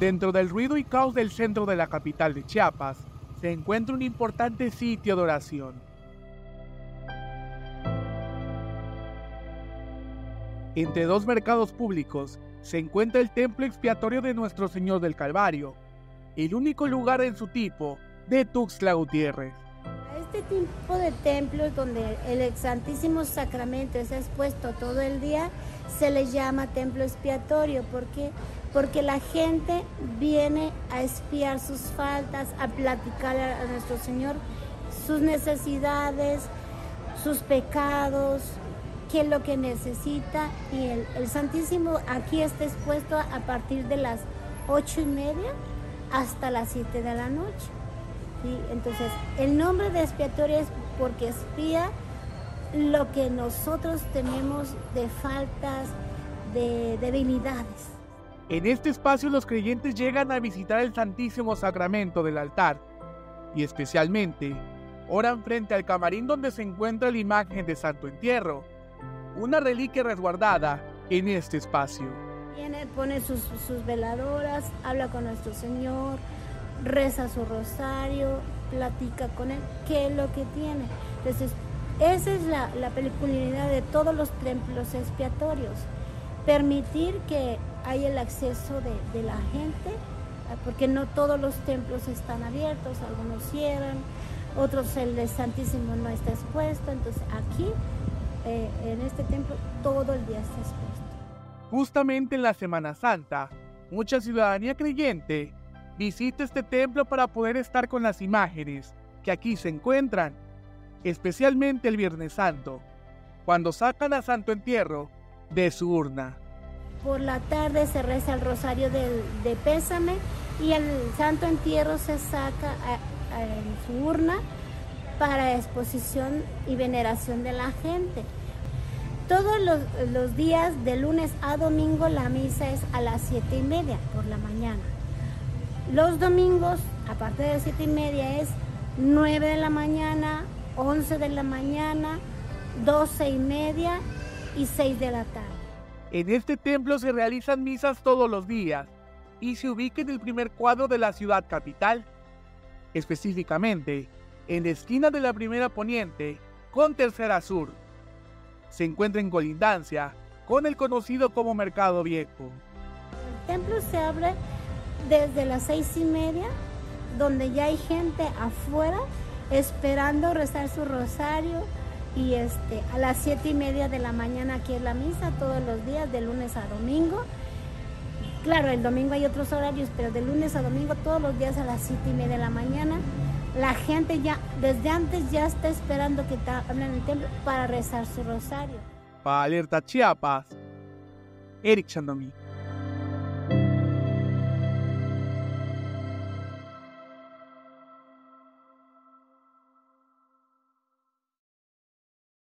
Dentro del ruido y caos del centro de la capital de Chiapas, se encuentra un importante sitio de oración. Entre dos mercados públicos se encuentra el templo expiatorio de Nuestro Señor del Calvario, el único lugar en su tipo de Tuxtla Gutiérrez. Este tipo de templos donde el Santísimo Sacramento es expuesto todo el día, se le llama templo expiatorio. ¿Por qué? Porque la gente viene a espiar sus faltas, a platicar a nuestro Señor sus necesidades, sus pecados, qué es lo que necesita. Y el, Santísimo aquí está expuesto a partir de las ocho y media hasta las 7 de la noche. Entonces, el nombre de expiatorio es porque espía lo que nosotros tenemos de faltas, de debilidades. En este espacio los creyentes llegan a visitar el Santísimo Sacramento del altar y especialmente oran frente al camarín donde se encuentra la imagen de Santo Entierro, una reliquia resguardada en este espacio. Viene, pone sus, veladoras, habla con nuestro Señor, reza su rosario, platica con él, qué es lo que tiene. Entonces, esa es la, la peculiaridad de todos los templos expiatorios. Permitir que haya el acceso de, de, la gente, porque no todos los templos están abiertos, algunos cierran, otros el Santísimo no está expuesto, entonces aquí, eh, en este templo, todo el día está expuesto. Justamente en la Semana Santa, mucha ciudadanía creyente visita este templo para poder estar con las imágenes que aquí se encuentran, especialmente el Viernes Santo, cuando sacan a Santo Entierro de su urna. Por la tarde se reza el rosario de, de pésame y el Santo Entierro se saca a, en su urna para exposición y veneración de la gente. Todos los, los, días, de lunes a domingo, la misa es a las siete y media por la mañana. Los domingos, aparte de siete y media, es 9 de la mañana, 11 de la mañana, 12 y media y 6 de la tarde. En este templo se realizan misas todos los días y se ubica en el primer cuadro de la ciudad capital, específicamente en la esquina de la primera poniente con tercera sur se encuentra en colindancia con el conocido como Mercado Viejo. El templo se abre desde las seis y media, donde ya hay gente afuera esperando rezar su rosario y este, a las siete y media de la mañana aquí es la misa todos los días, de lunes a domingo. Claro, el domingo hay otros horarios, pero de lunes a domingo todos los días a las siete y media de la mañana la gente ya desde antes ya está esperando que hablen en el templo para rezar su rosario. Para Alerta Chiapas, Eric Chandomí.